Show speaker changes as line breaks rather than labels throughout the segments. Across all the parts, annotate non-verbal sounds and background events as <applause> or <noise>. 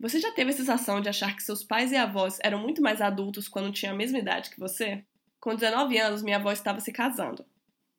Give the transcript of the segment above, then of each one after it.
Você já teve a sensação de achar que seus pais e avós eram muito mais adultos quando tinham a mesma idade que você? Com 19 anos, minha avó estava se casando.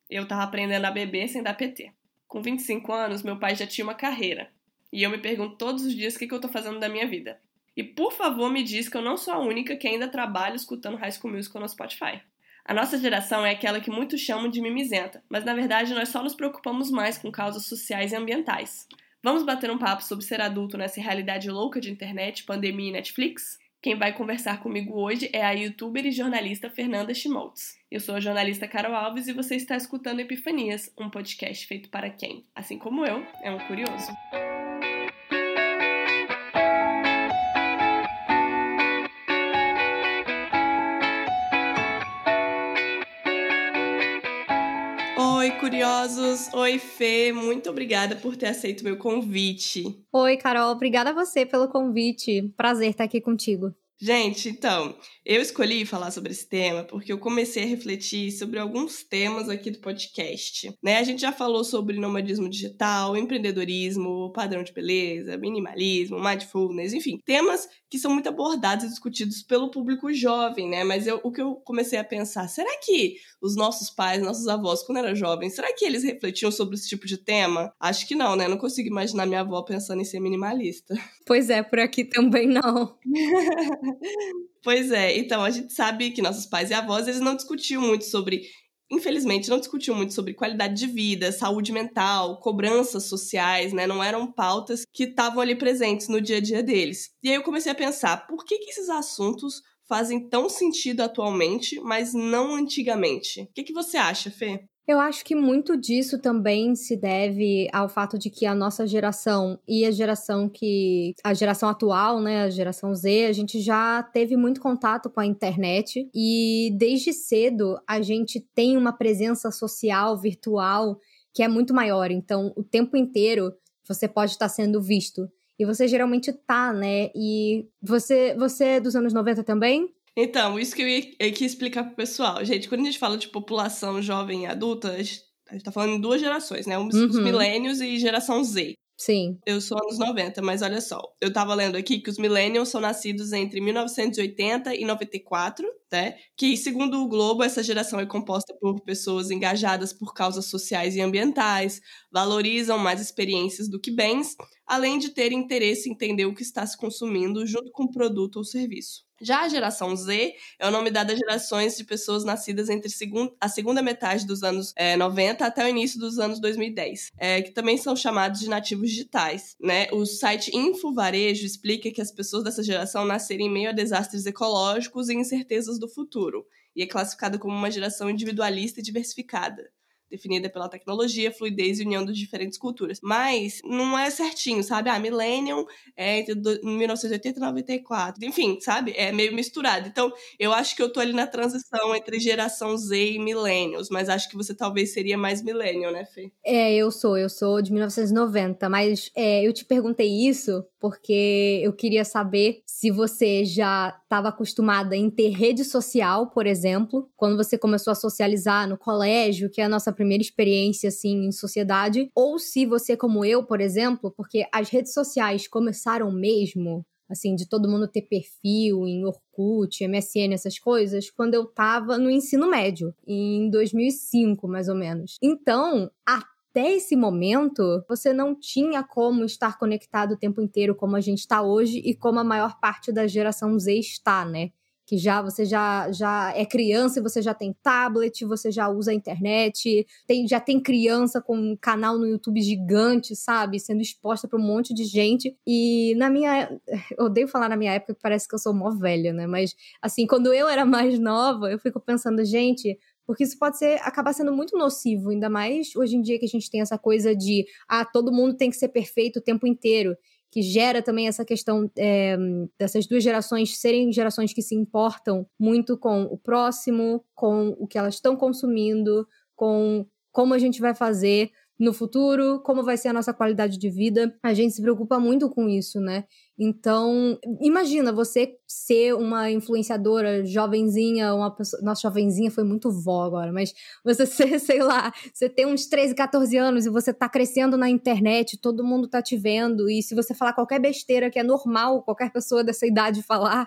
Eu estava aprendendo a beber sem dar PT. Com 25 anos, meu pai já tinha uma carreira. E eu me pergunto todos os dias o que, eu estou fazendo da minha vida. E por favor, me diz que eu não sou a única que ainda trabalha escutando High School Musical no Spotify. A nossa geração é aquela que muitos chamam de mimizenta, mas na verdade nós só nos preocupamos mais com causas sociais e ambientais. Vamos bater um papo sobre ser adulto nessa realidade louca de internet, pandemia e Netflix? Quem vai conversar comigo hoje é a youtuber e jornalista Fernanda Schmoltz. Eu sou a jornalista Carol Alves e você está escutando Epifanias, um podcast feito para quem, assim como eu, é um curioso. Curiosos! Oi, Fê! Muito obrigada por ter aceito meu convite.
Oi, Carol. Obrigada a você pelo convite. Prazer estar aqui contigo.
Gente, então, eu escolhi falar sobre esse tema porque eu comecei a refletir sobre alguns temas aqui do podcast. Né? A gente já falou sobre nomadismo digital, empreendedorismo, padrão de beleza, minimalismo, mindfulness, enfim, temas que são muito abordados e discutidos pelo público jovem, né? Mas eu, o que eu comecei a pensar, será que os nossos pais, nossos avós, quando eram jovens, será que eles refletiam sobre esse tipo de tema? Acho que não, né? Não consigo imaginar minha avó pensando em ser minimalista.
Pois é, por aqui também não. <laughs>
pois é, então a gente sabe que nossos pais e avós, eles não discutiam muito sobre infelizmente, não discutiam muito sobre qualidade de vida, saúde mental, cobranças sociais, né? Não eram pautas que estavam ali presentes no dia a dia deles. E aí eu comecei a pensar, por que, que esses assuntos fazem tão sentido atualmente, mas não antigamente? O que, que você acha, Fê?
Eu acho que muito disso também se deve ao fato de que a nossa geração e a geração que. a geração atual, né, a geração Z, a gente já teve muito contato com a internet e desde cedo a gente tem uma presença social, virtual, que é muito maior. Então, o tempo inteiro você pode estar sendo visto. E você geralmente tá, né? E você, você é dos anos 90 também?
Então, isso que eu ia, eu ia explicar pro pessoal. Gente, quando a gente fala de população jovem e adulta, a gente, a gente tá falando em duas gerações, né? Os, uhum. milênios e geração Z.
Sim.
Eu sou anos 90, mas olha só. Eu tava lendo aqui que os millennials são nascidos entre 1980 e 94, né? Que, segundo o Globo, essa geração é composta por pessoas engajadas por causas sociais e ambientais, valorizam mais experiências do que bens, além de ter interesse em entender o que está se consumindo junto com o produto ou serviço. Já a geração Z é o nome dado a gerações de pessoas nascidas entre a segunda metade dos anos é, 90 até o início dos anos 2010, é, que também são chamados de nativos digitais. Né? O site Info Varejo explica que as pessoas dessa geração nasceram em meio a desastres ecológicos e incertezas do futuro, e é classificada como uma geração individualista e diversificada definida pela tecnologia, fluidez e união das diferentes culturas. Mas não é certinho, sabe? Ah, Millennium é entre 1980 e 94. Enfim, sabe? É meio misturado. Então, eu acho que eu tô ali na transição entre geração Z e Millennials, mas acho que você talvez seria mais Millennial, né, Fê?
É, eu sou, eu sou de 1990, mas é, eu te perguntei isso porque eu queria saber se você já estava acostumada em ter rede social, por exemplo, quando você começou a socializar no colégio, que é a nossa primeira experiência assim em sociedade, ou se você como eu, por exemplo, porque as redes sociais começaram mesmo assim, de todo mundo ter perfil em Orkut, MSN, essas coisas, quando eu tava no ensino médio, em 2005, mais ou menos. Então, até esse momento, você não tinha como estar conectado o tempo inteiro como a gente está hoje e como a maior parte da geração Z está, né? Que já você já, já é criança e você já tem tablet, você já usa a internet, tem, já tem criança com um canal no YouTube gigante, sabe? Sendo exposta para um monte de gente. E na minha. Eu odeio falar na minha época, parece que eu sou mó velha, né? Mas, assim, quando eu era mais nova, eu fico pensando, gente, porque isso pode ser acabar sendo muito nocivo, ainda mais hoje em dia que a gente tem essa coisa de ah, todo mundo tem que ser perfeito o tempo inteiro, que gera também essa questão é, dessas duas gerações serem gerações que se importam muito com o próximo, com o que elas estão consumindo, com como a gente vai fazer no futuro, como vai ser a nossa qualidade de vida. A gente se preocupa muito com isso, né? Então, imagina você ser uma influenciadora jovenzinha, uma pessoa. Nossa, jovenzinha foi muito vó agora, mas você <laughs> ser, sei lá, você tem uns 13, 14 anos e você tá crescendo na internet, todo mundo tá te vendo, e se você falar qualquer besteira que é normal qualquer pessoa dessa idade falar,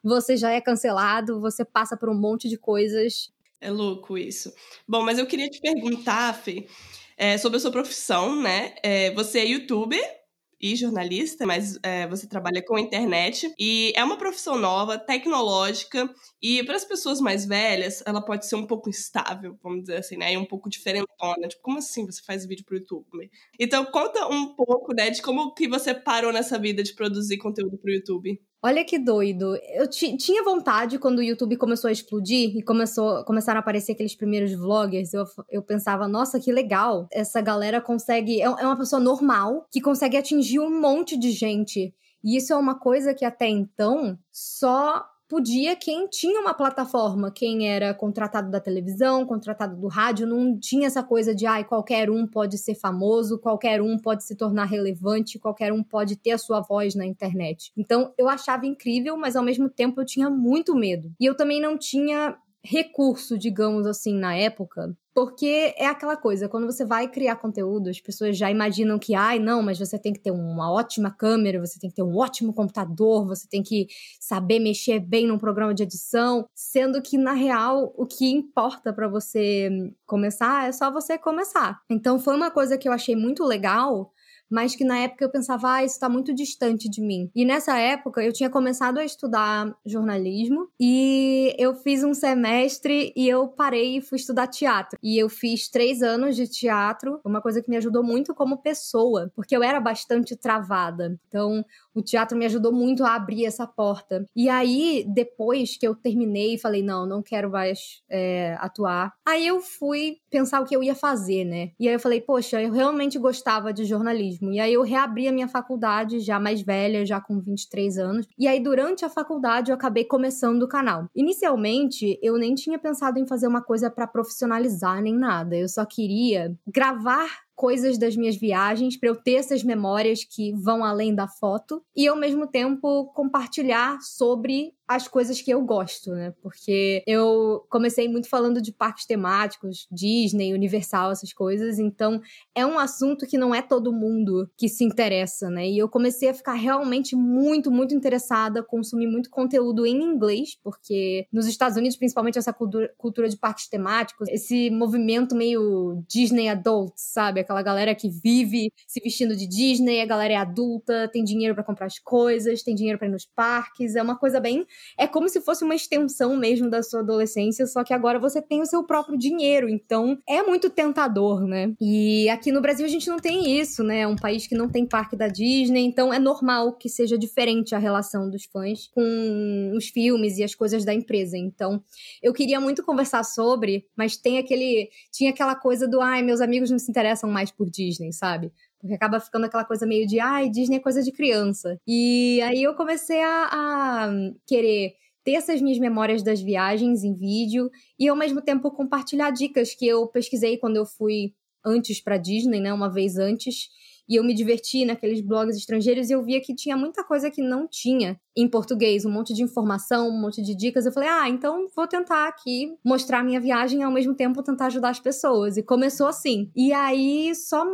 você já é cancelado, você passa por um monte de coisas.
É louco isso. Bom, mas eu queria te perguntar, Fê, é, sobre a sua profissão, né? É, você é youtuber e jornalista, mas é, você trabalha com internet e é uma profissão nova, tecnológica e para as pessoas mais velhas ela pode ser um pouco instável, vamos dizer assim, né? E um pouco diferentona. Tipo, como assim você faz vídeo pro YouTube? Então conta um pouco, né, de como que você parou nessa vida de produzir conteúdo pro YouTube.
Olha que doido. Eu tinha vontade quando o YouTube começou a explodir e começou, começaram a aparecer aqueles primeiros vloggers. Eu, eu pensava, nossa, que legal. Essa galera consegue. É, é uma pessoa normal que consegue atingir um monte de gente. E isso é uma coisa que até então só podia quem tinha uma plataforma, quem era contratado da televisão, contratado do rádio, não tinha essa coisa de ai, qualquer um pode ser famoso, qualquer um pode se tornar relevante, qualquer um pode ter a sua voz na internet. Então, eu achava incrível, mas ao mesmo tempo eu tinha muito medo. E eu também não tinha recurso, digamos assim, na época, porque é aquela coisa, quando você vai criar conteúdo, as pessoas já imaginam que, ai, não, mas você tem que ter uma ótima câmera, você tem que ter um ótimo computador, você tem que saber mexer bem num programa de edição, sendo que na real o que importa para você começar é só você começar. Então foi uma coisa que eu achei muito legal mas que na época eu pensava, ah, isso está muito distante de mim. E nessa época eu tinha começado a estudar jornalismo e eu fiz um semestre e eu parei e fui estudar teatro. E eu fiz três anos de teatro, uma coisa que me ajudou muito como pessoa, porque eu era bastante travada. Então, o teatro me ajudou muito a abrir essa porta. E aí, depois que eu terminei, falei, não, não quero mais é, atuar. Aí eu fui pensar o que eu ia fazer, né? E aí eu falei, poxa, eu realmente gostava de jornalismo. E aí eu reabri a minha faculdade, já mais velha, já com 23 anos. E aí, durante a faculdade, eu acabei começando o canal. Inicialmente, eu nem tinha pensado em fazer uma coisa para profissionalizar nem nada. Eu só queria gravar coisas das minhas viagens, para eu ter essas memórias que vão além da foto e ao mesmo tempo compartilhar sobre as coisas que eu gosto, né? Porque eu comecei muito falando de parques temáticos, Disney, Universal, essas coisas, então é um assunto que não é todo mundo que se interessa, né? E eu comecei a ficar realmente muito, muito interessada, consumir muito conteúdo em inglês, porque nos Estados Unidos, principalmente essa cultura de parques temáticos, esse movimento meio Disney adult, sabe? Aquela galera que vive se vestindo de Disney, a galera é adulta, tem dinheiro para comprar as coisas, tem dinheiro para ir nos parques, é uma coisa bem é como se fosse uma extensão mesmo da sua adolescência, só que agora você tem o seu próprio dinheiro, então é muito tentador, né? E aqui no Brasil a gente não tem isso, né? É um país que não tem parque da Disney, então é normal que seja diferente a relação dos fãs com os filmes e as coisas da empresa. Então, eu queria muito conversar sobre, mas tem aquele tinha aquela coisa do ai, meus amigos não se interessam mais por Disney, sabe? Porque acaba ficando aquela coisa meio de, ai, Disney é coisa de criança. E aí eu comecei a, a querer ter essas minhas memórias das viagens em vídeo e ao mesmo tempo compartilhar dicas que eu pesquisei quando eu fui antes para Disney, né, uma vez antes, e eu me diverti naqueles blogs estrangeiros e eu via que tinha muita coisa que não tinha em português, um monte de informação, um monte de dicas. Eu falei: "Ah, então vou tentar aqui mostrar minha viagem e ao mesmo tempo tentar ajudar as pessoas". E começou assim. E aí só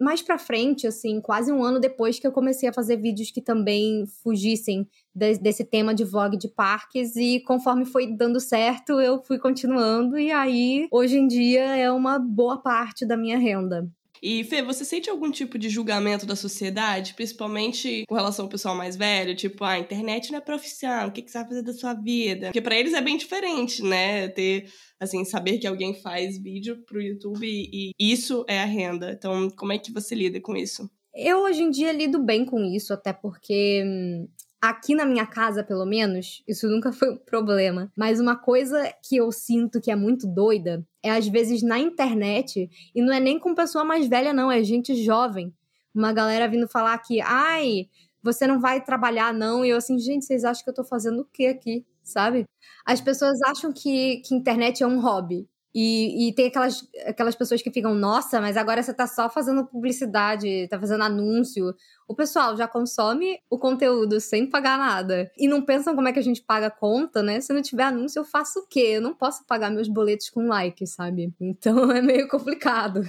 mais pra frente, assim, quase um ano depois que eu comecei a fazer vídeos que também fugissem de, desse tema de vlog de parques e conforme foi dando certo, eu fui continuando e aí hoje em dia é uma boa parte da minha renda.
E, Fê, você sente algum tipo de julgamento da sociedade, principalmente com relação ao pessoal mais velho? Tipo, ah, a internet não é profissão, o que, que você vai fazer da sua vida? Porque para eles é bem diferente, né? Ter, assim, saber que alguém faz vídeo pro YouTube e, isso é a renda. Então, como é que você lida com isso?
Eu hoje em dia lido bem com isso, até porque hum, Aqui na minha casa, pelo menos, isso nunca foi um problema. Mas uma coisa que eu sinto que é muito doida é, às vezes, na internet, e não é nem com pessoa mais velha, não, é gente jovem. Uma galera vindo falar que, ai, você não vai trabalhar, não. E eu assim, gente, vocês acham que eu tô fazendo o quê aqui? Sabe? As pessoas acham que, que internet é um hobby. E, e tem aquelas, aquelas pessoas que ficam, nossa, mas agora você tá só fazendo publicidade, tá fazendo anúncio. O pessoal já consome o conteúdo sem pagar nada. E não pensam como é que a gente paga a conta, né? Se não tiver anúncio, eu faço o quê? Eu não posso pagar meus boletos com like, sabe? Então <laughs> é meio complicado.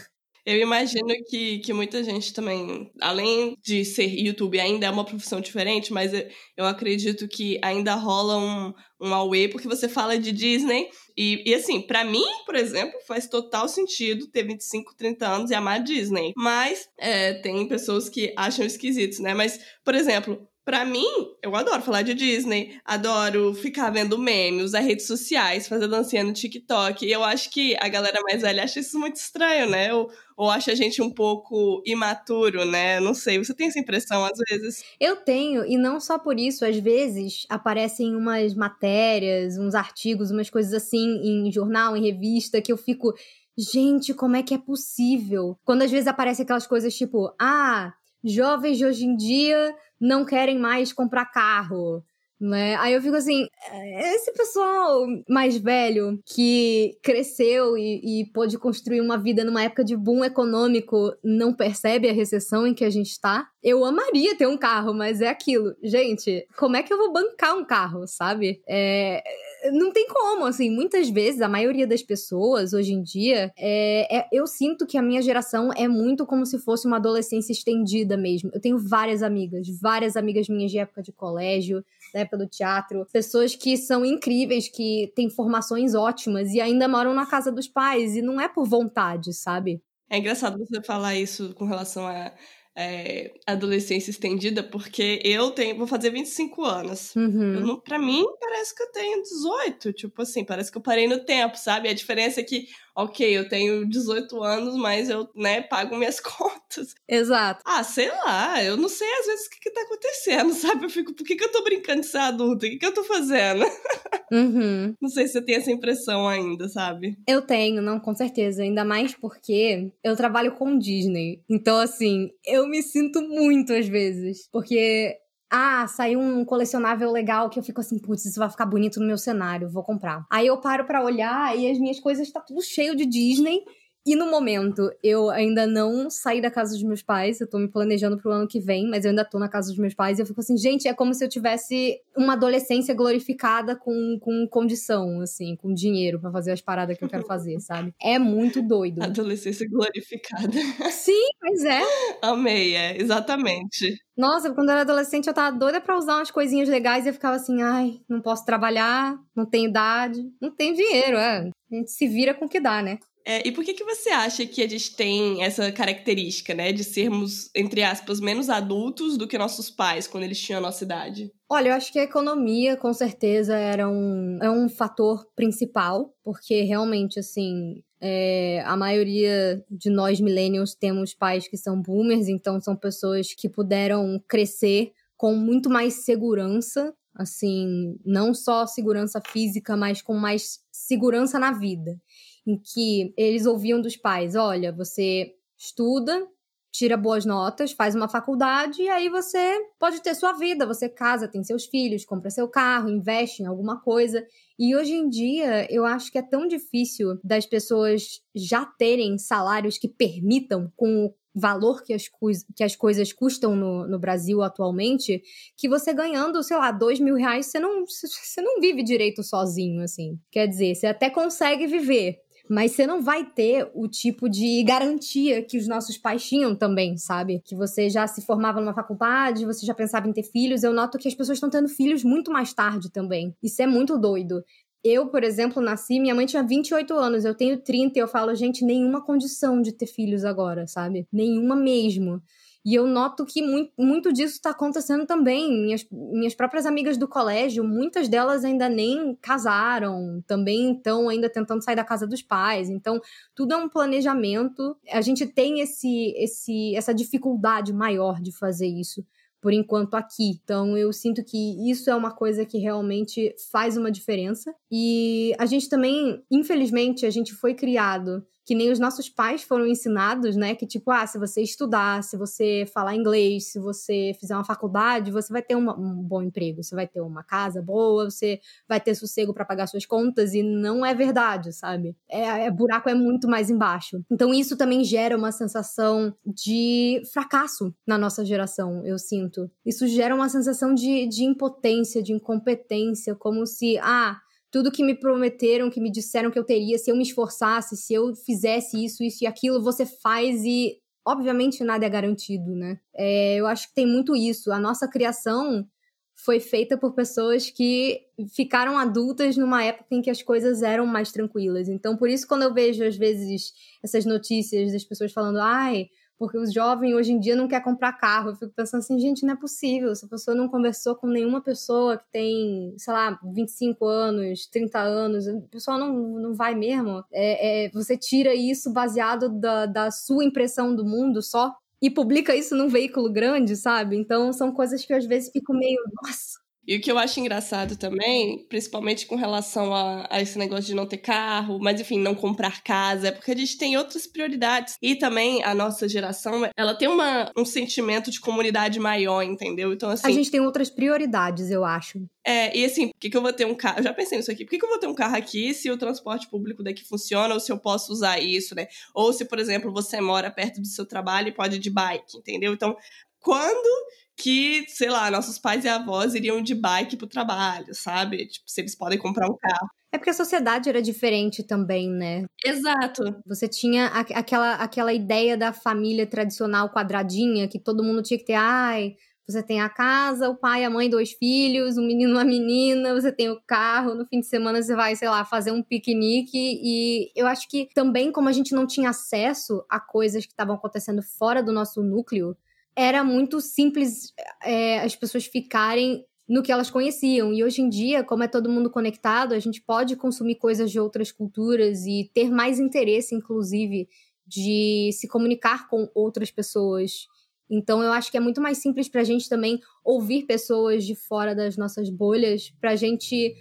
Eu imagino que, que muita gente também, além de ser YouTube, ainda é uma profissão diferente, mas eu, acredito que ainda rola um, um away, porque você fala de Disney. E, e assim, para mim, por exemplo, faz total sentido ter 25, 30 anos e amar Disney. Mas é, tem pessoas que acham esquisitos, né? Mas, por exemplo, Pra mim, eu adoro falar de Disney, adoro ficar vendo memes, usar redes sociais, fazer dancinha no TikTok. E eu acho que a galera mais velha acha isso muito estranho, né? Ou, ou acha a gente um pouco imaturo, né? Não sei, você tem essa impressão às vezes?
Eu tenho, e não só por isso, às vezes aparecem umas matérias, uns artigos, umas coisas assim em jornal, em revista, que eu fico. Gente, como é que é possível? Quando às vezes aparecem aquelas coisas tipo, ah, jovens de hoje em dia não querem mais comprar carro. Né? Aí eu fico assim, é, esse pessoal mais velho que cresceu e, e pôde construir uma vida numa época de boom econômico não percebe a recessão em que a gente está? Eu amaria ter um carro, mas é aquilo. Gente, como é que eu vou bancar um carro, sabe? É, não tem como, assim, muitas vezes, a maioria das pessoas hoje em dia, é, é, eu sinto que a minha geração é muito como se fosse uma adolescência estendida mesmo. Eu tenho várias amigas, várias amigas minhas de época de colégio, da época do teatro, pessoas que são incríveis, que têm formações ótimas e ainda moram na casa dos pais, e não é por vontade, sabe?
É engraçado você falar isso com relação a é, adolescência estendida, porque eu tenho, vou fazer 25 anos.
Uhum.
Pra mim, parece que eu tenho 18. Tipo assim, parece que eu parei no tempo, sabe? A diferença é que ok, eu tenho 18 anos, mas eu, né, pago minhas <laughs> contas.
Exato.
Ah, sei lá, eu não sei às vezes o que, que tá acontecendo, <laughs> sabe? Eu fico, por que, que eu tô brincando de ser adulta? O que, que eu tô fazendo? <laughs>
Uhum.
Não sei se você tem essa impressão ainda, sabe?
Eu tenho, não, com certeza. Ainda mais porque eu trabalho com Disney. Então, assim, eu me sinto muito às vezes. Porque ah, saiu um colecionável legal que eu fico assim, putz, isso vai ficar bonito no meu cenário, vou comprar. Aí eu paro para olhar e as minhas coisas tá tudo cheio de Disney. E no momento, eu ainda não saí da casa dos meus pais, eu tô me planejando pro ano que vem, mas eu ainda tô na casa dos meus pais e eu fico assim, gente, é como se eu tivesse uma adolescência glorificada com, com condição, assim, com dinheiro para fazer as paradas que eu quero fazer, <laughs> sabe? É muito doido.
Adolescência glorificada.
Sim, mas é.
Amei, é, exatamente.
Nossa, quando eu era adolescente eu tava doida pra usar umas coisinhas legais e eu ficava assim, ai, não posso trabalhar, não tenho idade, não tenho dinheiro, é. A gente se vira com o que dá, né?
É, e por que, que você acha que a gente tem essa característica, né, de sermos, entre aspas, menos adultos do que nossos pais quando eles tinham a nossa idade?
Olha, eu acho que a economia, com certeza, era um, é um fator principal, porque realmente, assim, é, a maioria de nós millennials temos pais que são boomers, então são pessoas que puderam crescer com muito mais segurança, assim, não só segurança física, mas com mais segurança na vida em que eles ouviam dos pais: olha, você estuda, tira boas notas, faz uma faculdade e aí você pode ter sua vida, você casa, tem seus filhos, compra seu carro, investe em alguma coisa. E hoje em dia, eu acho que é tão difícil das pessoas já terem salários que permitam com o valor que as, que as coisas custam no, no Brasil atualmente, que você ganhando, sei lá, dois mil reais, você não, você não vive direito sozinho, assim. Quer dizer, você até consegue viver, mas você não vai ter o tipo de garantia que os nossos pais tinham também, sabe? Que você já se formava numa faculdade, você já pensava em ter filhos. Eu noto que as pessoas estão tendo filhos muito mais tarde também. Isso é muito doido. Eu, por exemplo, nasci, minha mãe tinha 28 anos, eu tenho 30 e eu falo, gente, nenhuma condição de ter filhos agora, sabe? Nenhuma mesmo. E eu noto que muito, muito disso está acontecendo também. Minhas, minhas próprias amigas do colégio, muitas delas ainda nem casaram, também estão ainda tentando sair da casa dos pais. Então, tudo é um planejamento. A gente tem esse, esse, essa dificuldade maior de fazer isso por enquanto aqui. Então eu sinto que isso é uma coisa que realmente faz uma diferença. E a gente também, infelizmente, a gente foi criado que nem os nossos pais foram ensinados, né? Que tipo, ah, se você estudar, se você falar inglês, se você fizer uma faculdade, você vai ter uma, um bom emprego, você vai ter uma casa boa, você vai ter sossego para pagar suas contas e não é verdade, sabe? É, é buraco é muito mais embaixo. Então isso também gera uma sensação de fracasso na nossa geração, eu sinto. Isso gera uma sensação de, de impotência, de incompetência, como se, ah, tudo que me prometeram, que me disseram que eu teria, se eu me esforçasse, se eu fizesse isso, isso e aquilo, você faz e. Obviamente nada é garantido, né? É, eu acho que tem muito isso. A nossa criação foi feita por pessoas que ficaram adultas numa época em que as coisas eram mais tranquilas. Então, por isso, quando eu vejo, às vezes, essas notícias das pessoas falando, ai, porque os jovens hoje em dia não quer comprar carro. Eu fico pensando assim, gente, não é possível. Se a pessoa não conversou com nenhuma pessoa que tem, sei lá, 25 anos, 30 anos, a pessoa não, não vai mesmo. É, é, você tira isso baseado da, da sua impressão do mundo só e publica isso num veículo grande, sabe? Então são coisas que eu, às vezes fico meio, nossa,
e o que eu acho engraçado também, principalmente com relação a, a, esse negócio de não ter carro, mas enfim, não comprar casa, é porque a gente tem outras prioridades. E também a nossa geração, ela tem uma, um sentimento de comunidade maior, entendeu? Então, assim.
A gente tem outras prioridades, eu acho.
É, e assim, por que, que eu vou ter um carro? Eu já pensei nisso aqui. Por que, que eu vou ter um carro aqui se o transporte público daqui funciona ou se eu posso usar isso, né? Ou se, por exemplo, você mora perto do seu trabalho e pode ir de bike, entendeu? Então, quando que, sei lá, nossos pais e avós iriam de bike pro trabalho, sabe? Tipo, se eles podem comprar um carro.
É porque a sociedade era diferente também, né?
Exato.
Você tinha aquela, aquela ideia da família tradicional quadradinha, que todo mundo tinha que ter, ai, você tem a casa, o pai, a mãe, dois filhos, um menino, uma menina, você tem o carro, no fim de semana você vai, sei lá, fazer um piquenique. E eu acho que também, como a gente não tinha acesso a coisas que estavam acontecendo fora do nosso núcleo, era muito simples é, as pessoas ficarem no que elas conheciam. E hoje em dia, como é todo mundo conectado, a gente pode consumir coisas de outras culturas e ter mais interesse, inclusive, de se comunicar com outras pessoas. Então, eu acho que é muito mais simples para a gente também ouvir pessoas de fora das nossas bolhas, para a gente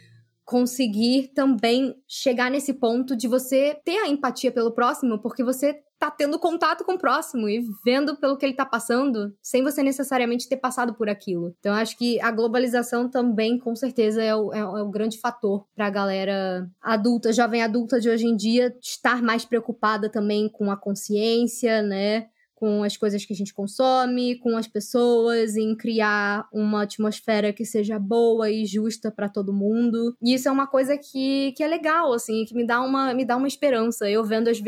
conseguir também chegar nesse ponto de você ter a empatia pelo próximo, porque você tá tendo contato com o próximo e vendo pelo que ele tá passando, sem você necessariamente ter passado por aquilo. Então, acho que a globalização também, com certeza, é o, é, é o grande fator pra galera adulta, jovem adulta de hoje em dia, estar mais preocupada também com a consciência, né? Com as coisas que a gente consome, com as pessoas, em criar uma atmosfera que seja boa e justa para todo mundo. E isso é uma coisa que, que é legal, assim, que me dá uma, me dá uma esperança. Eu vendo as,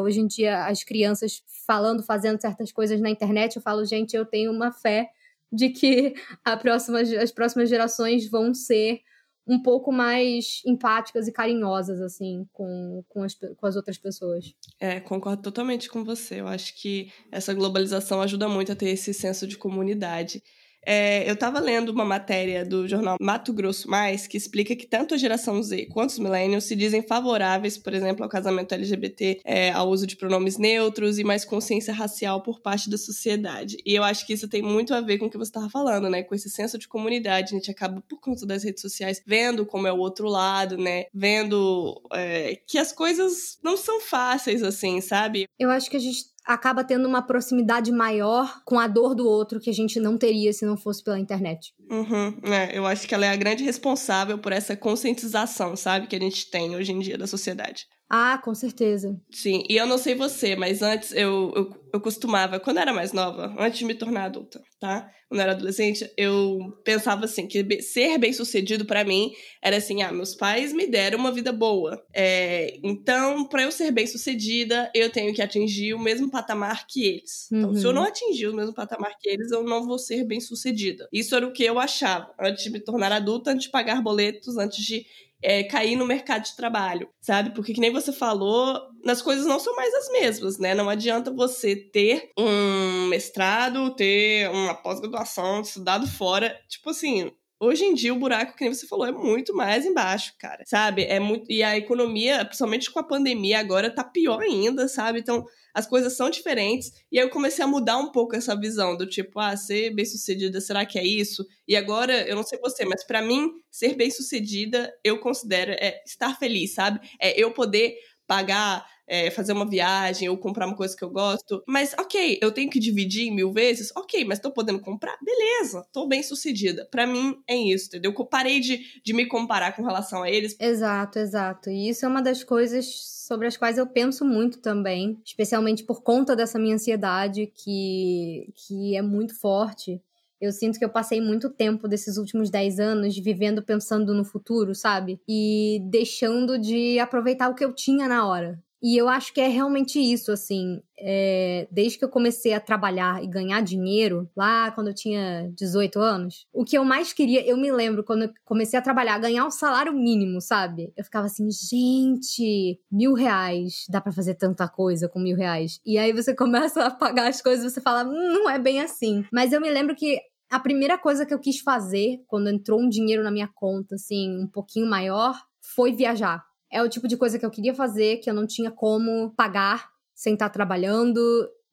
hoje em dia as crianças falando, fazendo certas coisas na internet, eu falo, gente, eu tenho uma fé de que próxima, as próximas gerações vão ser um pouco mais empáticas e carinhosas, assim, com, com, as, com as outras pessoas.
É, concordo totalmente com você. Eu acho que essa globalização ajuda muito a ter esse senso de comunidade. É, eu estava lendo uma matéria do jornal Mato Grosso Mais que explica que tanto a geração Z quanto os millennials se dizem favoráveis, por exemplo, ao casamento LGBT, é, ao uso de pronomes neutros e mais consciência racial por parte da sociedade. E eu acho que isso tem muito a ver com o que você estava falando, né? Com esse senso de comunidade. A gente acaba, por conta das redes sociais, vendo como é o outro lado, né? Vendo é, que as coisas não são fáceis assim, sabe?
Eu acho que a gente acaba tendo uma proximidade maior com a dor do outro que a gente não teria se não fosse pela internet.
Uhum, é, eu acho que ela é a grande responsável por essa conscientização, sabe, que a gente tem hoje em dia da sociedade.
Ah, com certeza.
Sim, e eu não sei você, mas antes eu, eu, eu costumava, quando eu era mais nova, antes de me tornar adulta, tá? Quando eu era adolescente, eu pensava assim, que ser bem sucedido para mim era assim, ah, meus pais me deram uma vida boa. É, então, para eu ser bem sucedida, eu tenho que atingir o mesmo patamar que eles. Então, uhum. se eu não atingir o mesmo patamar que eles, eu não vou ser bem sucedida. Isso era o que eu achava antes de me tornar adulta, antes de pagar boletos, antes de é, cair no mercado de trabalho, sabe? Porque que nem você falou, as coisas não são mais as mesmas, né? Não adianta você ter um mestrado, ter uma pós-graduação, estudado fora, tipo assim, Hoje em dia, o buraco, que nem você falou, é muito mais embaixo, cara. Sabe? É muito. E a economia, principalmente com a pandemia, agora tá pior ainda, sabe? Então, as coisas são diferentes. E aí eu comecei a mudar um pouco essa visão do tipo, ah, ser bem-sucedida, será que é isso? E agora, eu não sei você, mas para mim, ser bem-sucedida, eu considero é estar feliz, sabe? É eu poder pagar é, fazer uma viagem ou comprar uma coisa que eu gosto. Mas, ok, eu tenho que dividir em mil vezes? Ok, mas tô podendo comprar? Beleza, tô bem sucedida. Para mim é isso, entendeu? Eu parei de, de me comparar com relação a eles.
Exato, exato. E isso é uma das coisas sobre as quais eu penso muito também, especialmente por conta dessa minha ansiedade que, que é muito forte. Eu sinto que eu passei muito tempo desses últimos 10 anos vivendo pensando no futuro, sabe? E deixando de aproveitar o que eu tinha na hora. E eu acho que é realmente isso, assim. É, desde que eu comecei a trabalhar e ganhar dinheiro, lá quando eu tinha 18 anos, o que eu mais queria, eu me lembro quando eu comecei a trabalhar, ganhar um salário mínimo, sabe? Eu ficava assim, gente, mil reais, dá para fazer tanta coisa com mil reais. E aí você <laughs> começa a pagar as coisas e você fala, hum, não é bem assim. Mas eu me lembro que a primeira coisa que eu quis fazer quando entrou um dinheiro na minha conta, assim, um pouquinho maior, foi viajar. É o tipo de coisa que eu queria fazer, que eu não tinha como pagar sem estar trabalhando.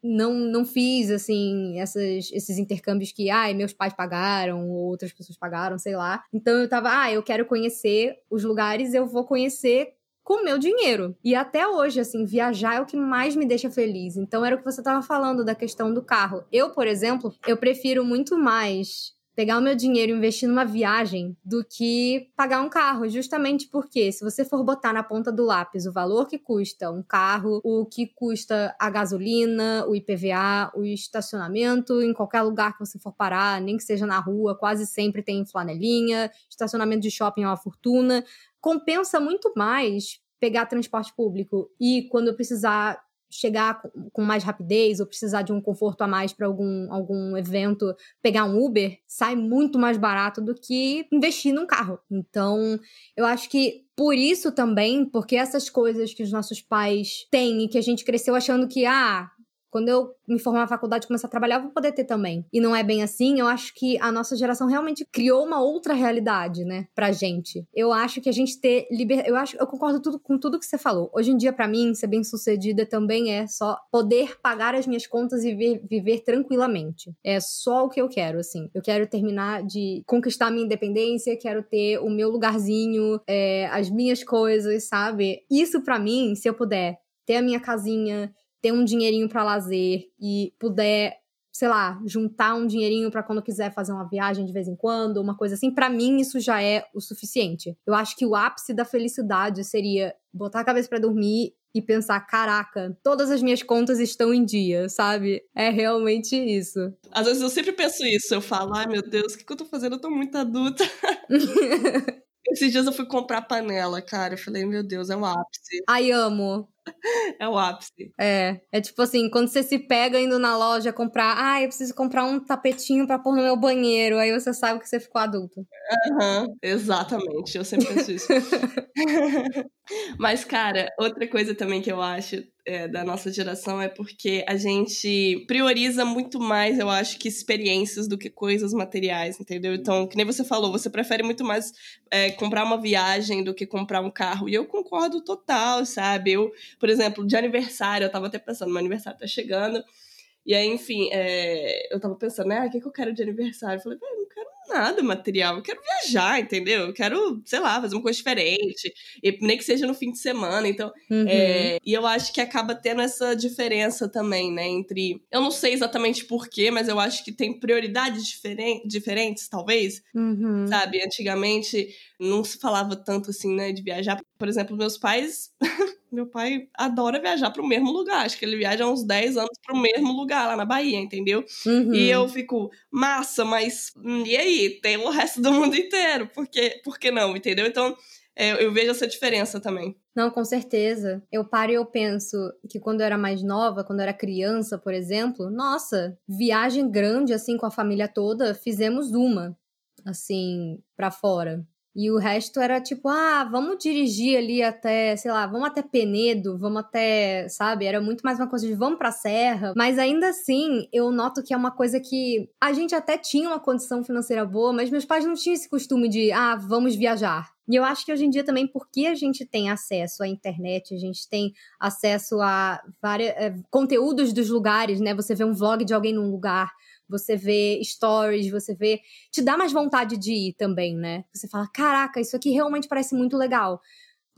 Não, não fiz, assim, essas, esses intercâmbios que, ai, meus pais pagaram, ou outras pessoas pagaram, sei lá. Então eu tava, ah, eu quero conhecer os lugares, eu vou conhecer com o meu dinheiro. E até hoje, assim, viajar é o que mais me deixa feliz. Então era o que você estava falando da questão do carro. Eu, por exemplo, eu prefiro muito mais pegar o meu dinheiro e investir numa viagem do que pagar um carro, justamente porque se você for botar na ponta do lápis o valor que custa um carro, o que custa a gasolina, o IPVA, o estacionamento, em qualquer lugar que você for parar, nem que seja na rua, quase sempre tem flanelinha, estacionamento de shopping é uma fortuna. Compensa muito mais pegar transporte público e quando eu precisar chegar com mais rapidez ou precisar de um conforto a mais para algum, algum evento, pegar um Uber, sai muito mais barato do que investir num carro. Então, eu acho que por isso também, porque essas coisas que os nossos pais têm e que a gente cresceu achando que, ah, quando eu me formar na faculdade e começar a trabalhar, eu vou poder ter também. E não é bem assim. Eu acho que a nossa geração realmente criou uma outra realidade, né, pra gente. Eu acho que a gente ter liberdade. Eu acho, eu concordo tudo, com tudo que você falou. Hoje em dia, para mim, ser bem sucedida também é só poder pagar as minhas contas e viver, viver tranquilamente. É só o que eu quero, assim. Eu quero terminar de conquistar a minha independência, quero ter o meu lugarzinho, é, as minhas coisas, sabe? Isso para mim, se eu puder ter a minha casinha, ter um dinheirinho para lazer e puder, sei lá, juntar um dinheirinho para quando quiser fazer uma viagem de vez em quando, uma coisa assim, para mim isso já é o suficiente. Eu acho que o ápice da felicidade seria botar a cabeça para dormir e pensar, caraca, todas as minhas contas estão em dia, sabe? É realmente isso.
Às vezes eu sempre penso isso, eu falo, ai meu Deus, o que, que eu tô fazendo? Eu tô muito adulta. <laughs> Esses dias eu fui comprar panela, cara. Eu falei, meu Deus, é o ápice.
Ai, amo.
É o ápice.
É. É tipo assim, quando você se pega indo na loja comprar, ah, eu preciso comprar um tapetinho para pôr no meu banheiro. Aí você sabe que você ficou adulto.
Aham, uhum, exatamente. Eu sempre penso isso. <laughs> <laughs> Mas, cara, outra coisa também que eu acho é, da nossa geração é porque a gente prioriza muito mais, eu acho, que experiências do que coisas materiais, entendeu? Então, que nem você falou, você prefere muito mais é, comprar uma viagem do que comprar um carro. E eu concordo total, sabe? Eu, por exemplo, de aniversário, eu tava até pensando, meu aniversário tá chegando. E aí, enfim, é, eu tava pensando, né, ah, o que, que eu quero de aniversário? Eu falei, não quero nada material, eu quero viajar, entendeu? Eu quero, sei lá, fazer uma coisa diferente, e nem que seja no fim de semana, então, uhum. é, e eu acho que acaba tendo essa diferença também, né, entre, eu não sei exatamente porquê, mas eu acho que tem prioridades diferen diferentes, talvez,
uhum.
sabe? Antigamente não se falava tanto assim, né, de viajar. Por exemplo, meus pais <laughs> Meu pai adora viajar para o mesmo lugar. Acho que ele viaja há uns 10 anos para o mesmo lugar, lá na Bahia, entendeu?
Uhum.
E eu fico, massa, mas e aí? Tem o resto do mundo inteiro. Por que, por que não, entendeu? Então, é, eu vejo essa diferença também.
Não, com certeza. Eu paro e eu penso que quando eu era mais nova, quando eu era criança, por exemplo, nossa, viagem grande assim com a família toda, fizemos uma, assim, para fora. E o resto era tipo, ah, vamos dirigir ali até, sei lá, vamos até Penedo, vamos até, sabe? Era muito mais uma coisa de vamos pra serra. Mas ainda assim, eu noto que é uma coisa que a gente até tinha uma condição financeira boa, mas meus pais não tinham esse costume de, ah, vamos viajar. E eu acho que hoje em dia também, porque a gente tem acesso à internet, a gente tem acesso a vários é, conteúdos dos lugares, né? Você vê um vlog de alguém num lugar, você vê stories, você vê. Te dá mais vontade de ir também, né? Você fala: caraca, isso aqui realmente parece muito legal.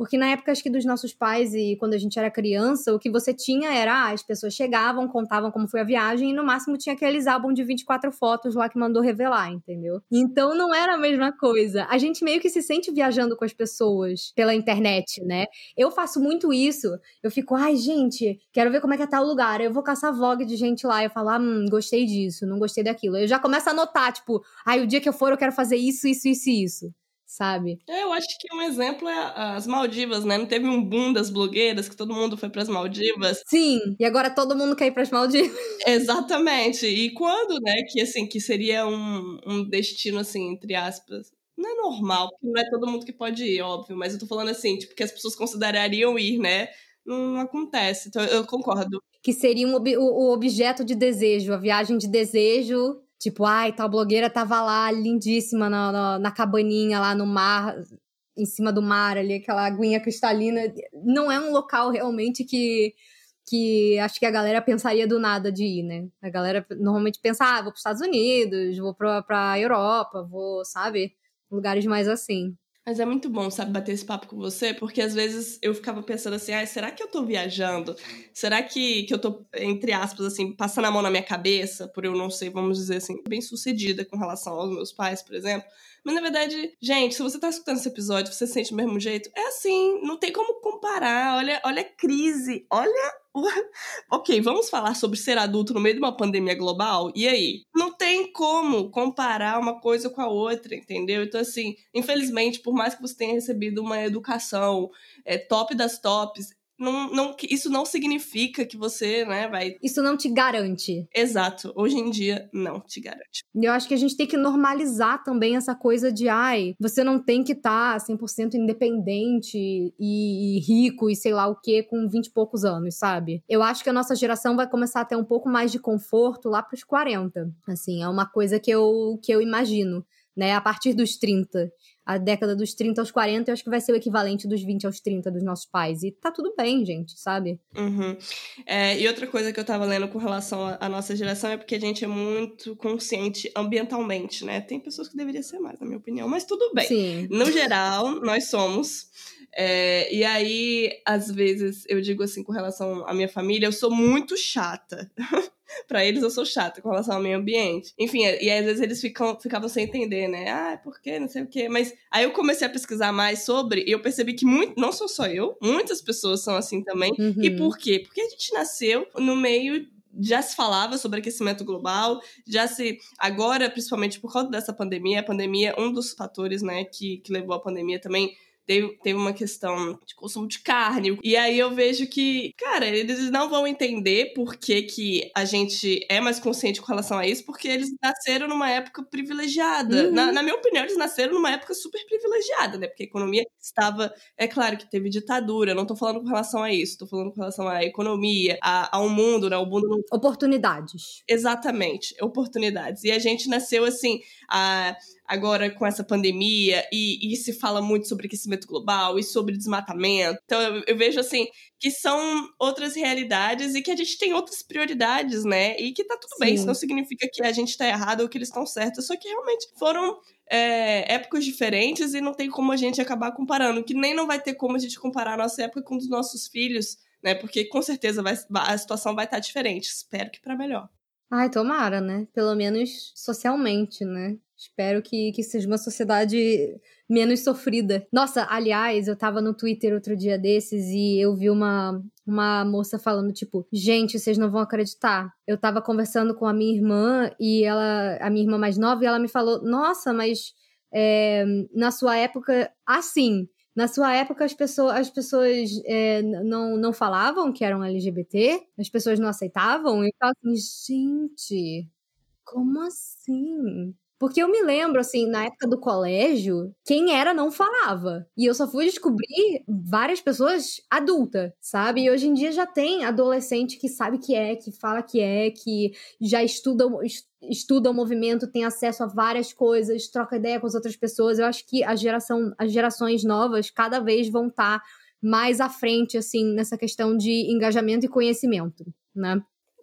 Porque na época, acho que dos nossos pais e quando a gente era criança, o que você tinha era, ah, as pessoas chegavam, contavam como foi a viagem e no máximo tinha aqueles álbuns de 24 fotos lá que mandou revelar, entendeu? Então não era a mesma coisa. A gente meio que se sente viajando com as pessoas pela internet, né? Eu faço muito isso. Eu fico, ai, gente, quero ver como é que tá o lugar. Eu vou caçar vlog de gente lá. Eu falo, ah, hum, gostei disso, não gostei daquilo. Eu já começo a anotar, tipo, ai, o dia que eu for eu quero fazer isso, isso, isso e isso sabe?
É, eu acho que um exemplo é as Maldivas, né? Não teve um boom das blogueiras que todo mundo foi para as Maldivas?
Sim, e agora todo mundo quer ir para as Maldivas. <laughs>
Exatamente. E quando, né, que assim, que seria um, um destino assim, entre aspas, não é normal, porque não é todo mundo que pode ir, óbvio, mas eu tô falando assim, tipo, que as pessoas considerariam ir, né? Não acontece. Então eu concordo.
Que seria um, o, o objeto de desejo, a viagem de desejo Tipo, ai, tal blogueira tava lá, lindíssima, na, na, na, cabaninha lá no mar, em cima do mar ali, aquela aguinha cristalina. Não é um local realmente que, que acho que a galera pensaria do nada de ir, né? A galera normalmente pensa, ah, vou pros Estados Unidos, vou pra, pra Europa, vou, sabe? Lugares mais assim.
Mas é muito bom, sabe, bater esse papo com você, porque às vezes eu ficava pensando assim, ah, será que eu tô viajando? Será que, que eu tô, entre aspas, assim, passando a mão na minha cabeça, por eu não ser, vamos dizer assim, bem sucedida com relação aos meus pais, por exemplo? Mas na verdade, gente, se você tá escutando esse episódio, você sente do mesmo jeito, é assim, não tem como comparar. Olha, olha a crise, olha <laughs> ok, vamos falar sobre ser adulto no meio de uma pandemia global? E aí? Não tem como comparar uma coisa com a outra, entendeu? Então, assim, infelizmente, por mais que você tenha recebido uma educação é, top das tops, não, não, isso não significa que você, né, vai.
Isso não te garante.
Exato. Hoje em dia, não te garante.
E eu acho que a gente tem que normalizar também essa coisa de, ai, você não tem que estar tá 100% independente e, e, rico e sei lá o que com 20 e poucos anos, sabe? Eu acho que a nossa geração vai começar a ter um pouco mais de conforto lá pros 40. Assim, é uma coisa que eu, que eu imagino, né? A partir dos 30 a década dos 30 aos 40, eu acho que vai ser o equivalente dos 20 aos 30 dos nossos pais. E tá tudo bem, gente, sabe?
Uhum. É, e outra coisa que eu tava lendo com relação à nossa geração é porque a gente é muito consciente ambientalmente, né? Tem pessoas que deveriam ser mais, na minha opinião, mas tudo bem.
Sim.
No geral, nós somos. É, e aí, às vezes, eu digo assim, com relação à minha família, eu sou muito chata. <laughs> para eles eu sou chata com relação ao meio ambiente. Enfim, e às vezes eles ficam, ficavam sem entender, né? Ah, por quê? Não sei o quê. Mas aí eu comecei a pesquisar mais sobre e eu percebi que muito, não sou só eu, muitas pessoas são assim também.
Uhum.
E por quê? Porque a gente nasceu no meio já se falava sobre aquecimento global, já se agora, principalmente por causa dessa pandemia, a pandemia, um dos fatores, né, que, que levou à pandemia também teve, teve uma questão de consumo de carne. E aí eu vejo que, cara, eles não vão entender por que, que a gente é mais consciente com relação a isso, porque eles nasceram numa época privilegiada. Uhum. Na, na, minha opinião, eles nasceram numa época super privilegiada, né? Porque a economia estava. É claro que teve ditadura, não tô falando com relação a isso, tô falando com relação à economia, a, ao mundo, né? O mundo.
Oportunidades.
Exatamente, oportunidades. E a gente nasceu assim. A, agora com essa pandemia e, e, se fala muito sobre aquecimento global e sobre desmatamento. Então eu, eu, vejo assim que são outras realidades e que a gente tem outras prioridades, né? E que tá tudo Sim. bem, isso não significa que a gente tá errado ou que eles estão certos, só que realmente foram é, épocas diferentes e não tem como a gente acabar comparando, que nem não vai ter como a gente comparar a nossa época com os nossos filhos, né? Porque com certeza vai, a situação vai estar tá diferente. Espero que para melhor.
Ai, tomara, né? Pelo menos socialmente, né? Espero que, que seja uma sociedade menos sofrida. Nossa, aliás, eu tava no Twitter outro dia desses e eu vi uma, uma moça falando, tipo, gente, vocês não vão acreditar. Eu tava conversando com a minha irmã e ela, a minha irmã mais nova, e ela me falou, nossa, mas é, na sua época, assim. Na sua época, as pessoas, as pessoas é, não, não falavam que eram LGBT? As pessoas não aceitavam? E eu assim, gente, como assim? Porque eu me lembro, assim, na época do colégio, quem era não falava. E eu só fui descobrir várias pessoas adultas, sabe? E hoje em dia já tem adolescente que sabe que é, que fala que é, que já estuda, estuda o movimento, tem acesso a várias coisas, troca ideia com as outras pessoas. Eu acho que a geração, as gerações novas cada vez vão estar tá mais à frente, assim, nessa questão de engajamento e conhecimento, né?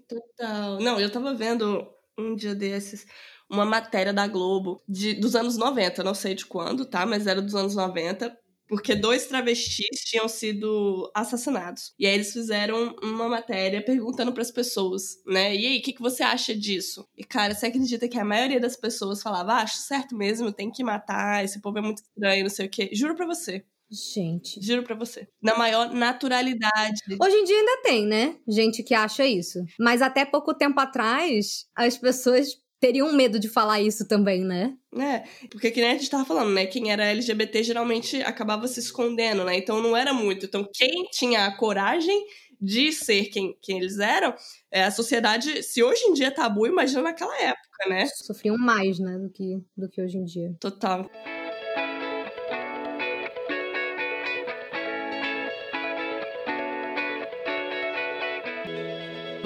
Total. Não, eu tava vendo um dia desses uma matéria da Globo de, dos anos 90, não sei de quando, tá? Mas era dos anos 90, porque dois travestis tinham sido assassinados. E aí eles fizeram uma matéria perguntando para as pessoas, né? E aí, o que, que você acha disso? E cara, você acredita que a maioria das pessoas falava, ah, acho certo mesmo, tem que matar, esse povo é muito estranho, não sei o quê. Juro pra você.
Gente.
Juro pra você. Na maior naturalidade.
Hoje em dia ainda tem, né? Gente que acha isso. Mas até pouco tempo atrás, as pessoas teriam medo de falar isso também, né?
É, porque que nem a gente tava falando, né? Quem era LGBT geralmente acabava se escondendo, né? Então não era muito. Então quem tinha a coragem de ser quem, quem eles eram, é, a sociedade, se hoje em dia é tabu, imagina naquela época, né?
Sofriam mais, né, do que, do que hoje em dia.
Total.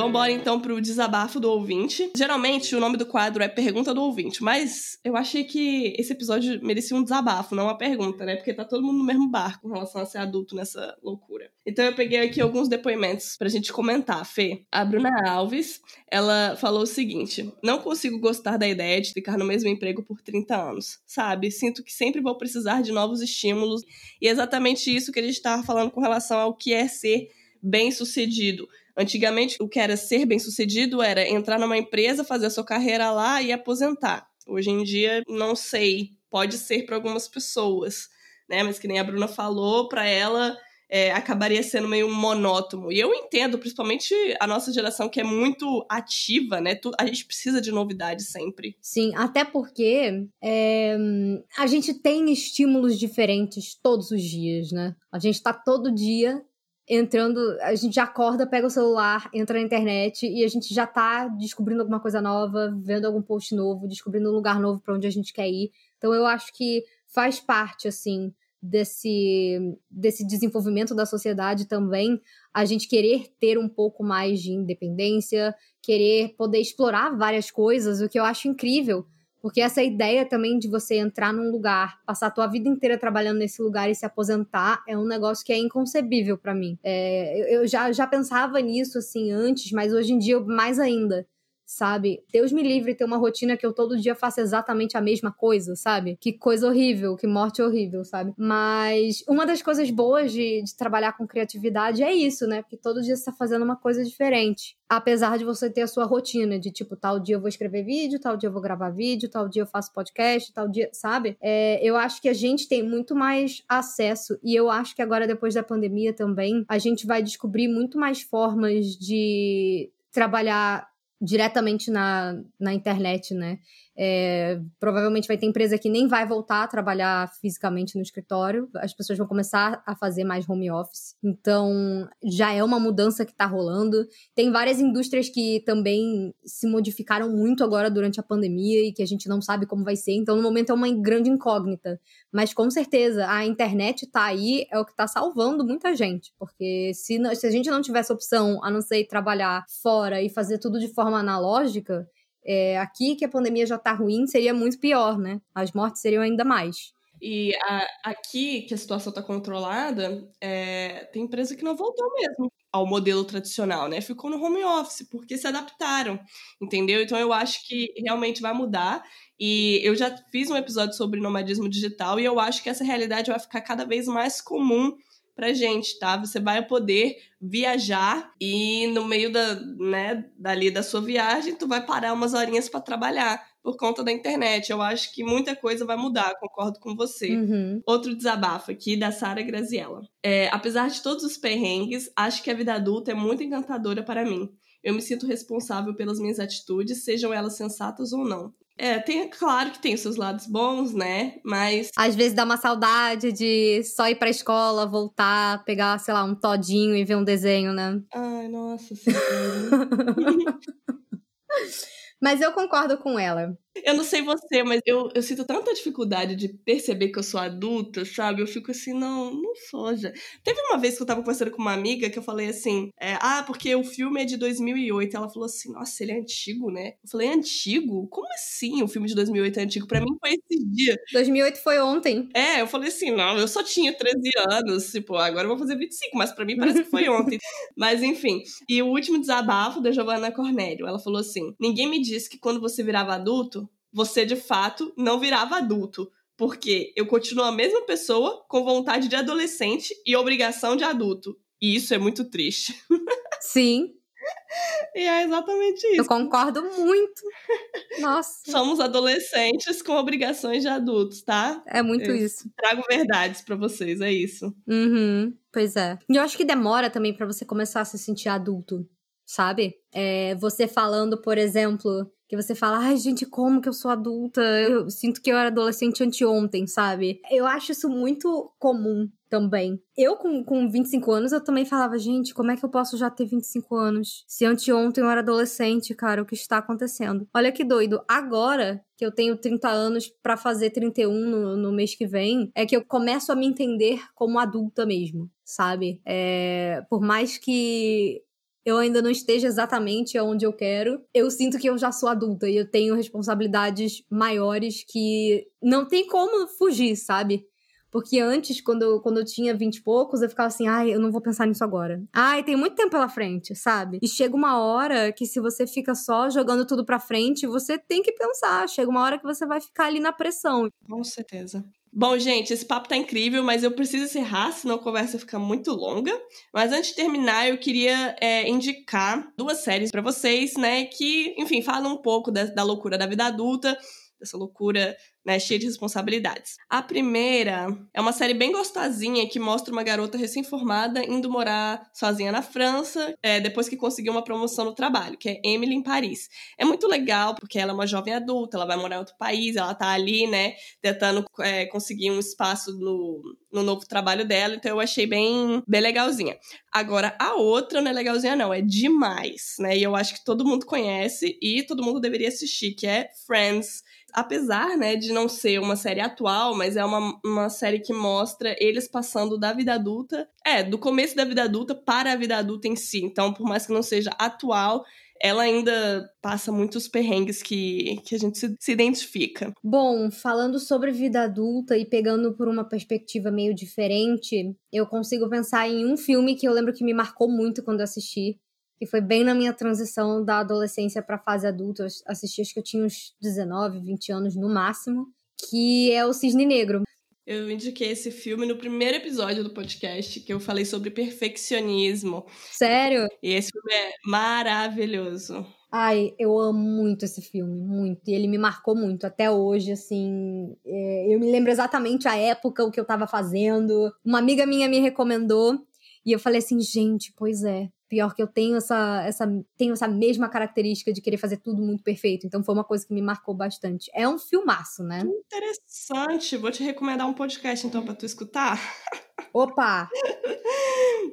Vamos então pro desabafo do ouvinte. Geralmente o nome do quadro é Pergunta do Ouvinte, mas eu achei que esse episódio merecia um desabafo, não uma pergunta, né? Porque tá todo mundo no mesmo barco com relação a ser adulto nessa loucura. Então eu peguei aqui alguns depoimentos pra gente comentar, Fê. A Bruna Alves, ela falou o seguinte: Não consigo gostar da ideia de ficar no mesmo emprego por 30 anos, sabe? Sinto que sempre vou precisar de novos estímulos. E é exatamente isso que a gente tava falando com relação ao que é ser bem-sucedido Antigamente, o que era ser bem-sucedido era entrar numa empresa, fazer a sua carreira lá e aposentar. Hoje em dia, não sei, pode ser para algumas pessoas, né? Mas que nem a Bruna falou, para ela é, acabaria sendo meio monótono. E eu entendo, principalmente a nossa geração que é muito ativa, né? A gente precisa de novidade sempre.
Sim, até porque é, a gente tem estímulos diferentes todos os dias, né? A gente tá todo dia entrando, a gente já acorda, pega o celular, entra na internet e a gente já tá descobrindo alguma coisa nova, vendo algum post novo, descobrindo um lugar novo para onde a gente quer ir. Então eu acho que faz parte assim desse desse desenvolvimento da sociedade também, a gente querer ter um pouco mais de independência, querer poder explorar várias coisas, o que eu acho incrível porque essa ideia também de você entrar num lugar, passar a tua vida inteira trabalhando nesse lugar e se aposentar é um negócio que é inconcebível para mim. É, eu já, já pensava nisso assim antes, mas hoje em dia mais ainda sabe? Deus me livre ter uma rotina que eu todo dia faço exatamente a mesma coisa, sabe? Que coisa horrível, que morte horrível, sabe? Mas uma das coisas boas de, de trabalhar com criatividade é isso, né? Porque todo dia você tá fazendo uma coisa diferente. Apesar de você ter a sua rotina, de tipo, tal dia eu vou escrever vídeo, tal dia eu vou gravar vídeo, tal dia eu faço podcast, tal dia, sabe? É, eu acho que a gente tem muito mais acesso e eu acho que agora, depois da pandemia também, a gente vai descobrir muito mais formas de trabalhar diretamente na, na internet, né? É, provavelmente vai ter empresa que nem vai voltar a trabalhar fisicamente no escritório, as pessoas vão começar a fazer mais home office. Então, já é uma mudança que está rolando. Tem várias indústrias que também se modificaram muito agora durante a pandemia e que a gente não sabe como vai ser. Então, no momento é uma grande incógnita. Mas com certeza, a internet está aí, é o que está salvando muita gente. Porque se, se a gente não tivesse opção a não ser trabalhar fora e fazer tudo de forma analógica, é, aqui que a pandemia já tá ruim, seria muito pior, né? As mortes seriam ainda mais.
E a, aqui, que a situação está controlada, é, tem empresa que não voltou mesmo ao modelo tradicional, né? Ficou no home office, porque se adaptaram, entendeu? Então eu acho que realmente vai mudar. E eu já fiz um episódio sobre nomadismo digital e eu acho que essa realidade vai ficar cada vez mais comum pra gente, tá? Você vai poder viajar e no meio da, né, dali da sua viagem, tu vai parar umas horinhas para trabalhar por conta da internet. Eu acho que muita coisa vai mudar, concordo com você.
Uhum.
Outro desabafo aqui da Sara Graziella. É, apesar de todos os perrengues, acho que a vida adulta é muito encantadora para mim. Eu me sinto responsável pelas minhas atitudes, sejam elas sensatas ou não. É, tem, claro que tem seus lados bons, né? Mas.
Às vezes dá uma saudade de só ir pra escola, voltar, pegar, sei lá, um todinho e ver um desenho, né?
Ai, nossa senhora. <laughs> <laughs>
Mas eu concordo com ela.
Eu não sei você, mas eu, eu sinto tanta dificuldade de perceber que eu sou adulta, sabe? Eu fico assim, não, não sou já. Teve uma vez que eu tava conversando com uma amiga que eu falei assim, é, ah, porque o filme é de 2008. Ela falou assim, nossa, ele é antigo, né? Eu falei, antigo? Como assim o filme de 2008 é antigo? Pra mim foi esse dia.
2008 foi ontem.
É, eu falei assim, não, eu só tinha 13 anos, tipo, agora eu vou fazer 25, mas pra mim parece que foi <laughs> ontem. mas enfim. E o último desabafo da Giovanna Cornélio, ela falou assim, ninguém me disse que quando você virava adulto, você de fato não virava adulto. porque eu continuo a mesma pessoa com vontade de adolescente e obrigação de adulto. E isso é muito triste. <laughs>
Sim.
E é exatamente isso.
Eu concordo muito. Nossa.
Somos adolescentes com obrigações de adultos, tá?
É muito
Eu
isso.
Trago verdades pra vocês, é isso.
Uhum, pois é. E eu acho que demora também pra você começar a se sentir adulto, sabe? É, você falando, por exemplo, que você fala, ai gente, como que eu sou adulta? Eu sinto que eu era adolescente anteontem, sabe? Eu acho isso muito comum também. Eu, com, com 25 anos, eu também falava, gente, como é que eu posso já ter 25 anos? Se anteontem eu era adolescente, cara, o que está acontecendo? Olha que doido. Agora que eu tenho 30 anos pra fazer 31 no, no mês que vem, é que eu começo a me entender como adulta mesmo, sabe? É, por mais que eu ainda não esteja exatamente onde eu quero, eu sinto que eu já sou adulta e eu tenho responsabilidades maiores que não tem como fugir, sabe? Porque antes, quando eu, quando eu tinha vinte e poucos, eu ficava assim, ai, eu não vou pensar nisso agora. Ai, tem muito tempo pela frente, sabe? E chega uma hora que se você fica só jogando tudo pra frente, você tem que pensar. Chega uma hora que você vai ficar ali na pressão.
Com certeza. Bom, gente, esse papo tá incrível, mas eu preciso encerrar, senão a conversa fica muito longa. Mas antes de terminar, eu queria é, indicar duas séries pra vocês, né? Que, enfim, falam um pouco da, da loucura da vida adulta, dessa loucura né, cheia de responsabilidades. A primeira é uma série bem gostosinha que mostra uma garota recém-formada indo morar sozinha na França, é, depois que conseguiu uma promoção no trabalho, que é Emily em Paris. É muito legal, porque ela é uma jovem adulta, ela vai morar em outro país, ela tá ali, né, tentando é, conseguir um espaço no, no novo trabalho dela, então eu achei bem, bem legalzinha. Agora, a outra não é legalzinha, não, é demais, né? E eu acho que todo mundo conhece e todo mundo deveria assistir, que é Friends apesar, né, de não ser uma série atual, mas é uma, uma série que mostra eles passando da vida adulta, é, do começo da vida adulta para a vida adulta em si. Então, por mais que não seja atual, ela ainda passa muitos perrengues que, que a gente se, se identifica.
Bom, falando sobre vida adulta e pegando por uma perspectiva meio diferente, eu consigo pensar em um filme que eu lembro que me marcou muito quando eu assisti, que foi bem na minha transição da adolescência para fase adulta. Eu assisti, acho que eu tinha uns 19, 20 anos no máximo, que é o Cisne Negro.
Eu indiquei esse filme no primeiro episódio do podcast, que eu falei sobre perfeccionismo.
Sério?
E esse filme é maravilhoso.
Ai, eu amo muito esse filme, muito. E ele me marcou muito até hoje, assim. É, eu me lembro exatamente a época, o que eu tava fazendo. Uma amiga minha me recomendou. E eu falei assim, gente, pois é. Pior que eu tenho essa, essa, tenho essa mesma característica de querer fazer tudo muito perfeito. Então foi uma coisa que me marcou bastante. É um filmaço, né?
Interessante. Vou te recomendar um podcast, então, pra tu escutar. <laughs>
Opa!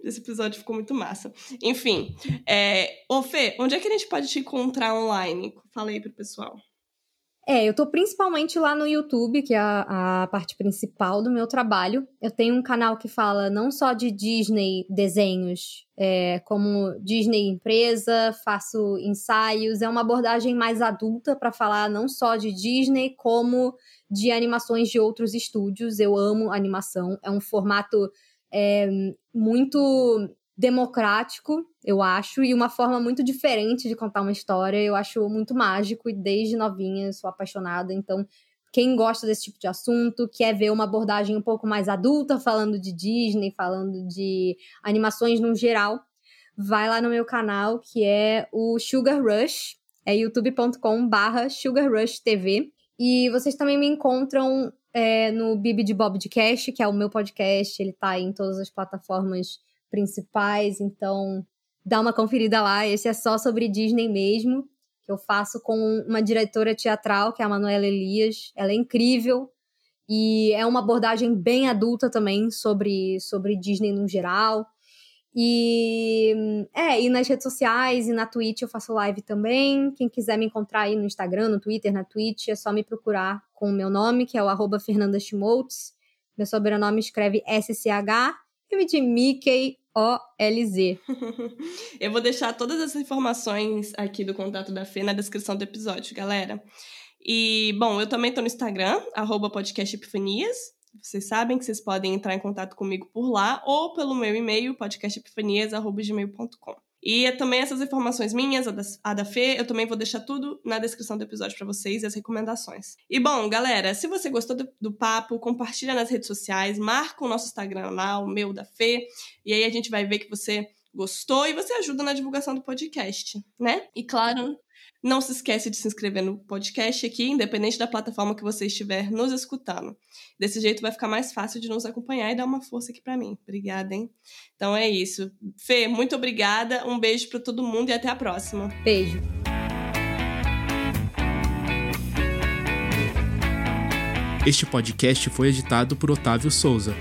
Esse episódio ficou muito massa. Enfim, é... ô Fê, onde é que a gente pode te encontrar online? Fala aí pro pessoal.
É, eu tô principalmente lá no YouTube, que é a, a, parte principal do meu trabalho. Eu tenho um canal que fala não só de Disney desenhos, é, como Disney empresa, faço ensaios. É uma abordagem mais adulta para falar não só de Disney, como de animações de outros estúdios. Eu amo animação. É um formato é, muito democrático, eu acho, e uma forma muito diferente de contar uma história. Eu acho muito mágico e desde novinha sou apaixonada. Então, quem gosta desse tipo de assunto, quer ver uma abordagem um pouco mais adulta, falando de Disney, falando de animações no geral, vai lá no meu canal, que é o Sugar Rush, é youtube.com/barra Sugar Rush TV. E vocês também me encontram é, no Bibi de Bob de Cash, que é o meu podcast, ele tá em todas as plataformas principais, então dá uma conferida lá. Esse é só sobre Disney mesmo, que eu faço com uma diretora teatral, que é a Manuela Elias. Ela é incrível e é uma abordagem bem adulta também sobre, sobre Disney no geral. E é, e nas redes sociais e na Twitch eu faço live também. Quem quiser me encontrar aí no Instagram, no Twitter, na Twitch, é só me procurar com o meu nome, que é o arroba Fernanda Schmoltz. Meu sobrenome escreve SCH, M de Mickey, o-L-Z. <laughs>
Eu vou deixar todas as informações aqui do contato da Fê na descrição do episódio, galera. E, bom, eu também tô no Instagram, arroba. Vocês sabem que vocês podem entrar em contato comigo por lá ou pelo meu e-mail, podcastepifanias.gmail.com. E também essas informações minhas, a da, a da Fê, eu também vou deixar tudo na descrição do episódio para vocês e as recomendações. E bom, galera, se você gostou do, do, papo, compartilha nas redes sociais, marca o nosso Instagram lá, o meu da Fê, e aí a gente vai ver que você gostou e você ajuda na divulgação do podcast, né? E claro, não se esquece de se inscrever no podcast aqui, independente da plataforma que você estiver nos escutando. Desse jeito vai ficar mais fácil de nos acompanhar e dar uma força aqui para mim. Obrigada, hein? Então é isso. Fê, muito obrigada. Um beijo para todo mundo e até a próxima.
Beijo.
Este podcast foi editado por Otávio Souza.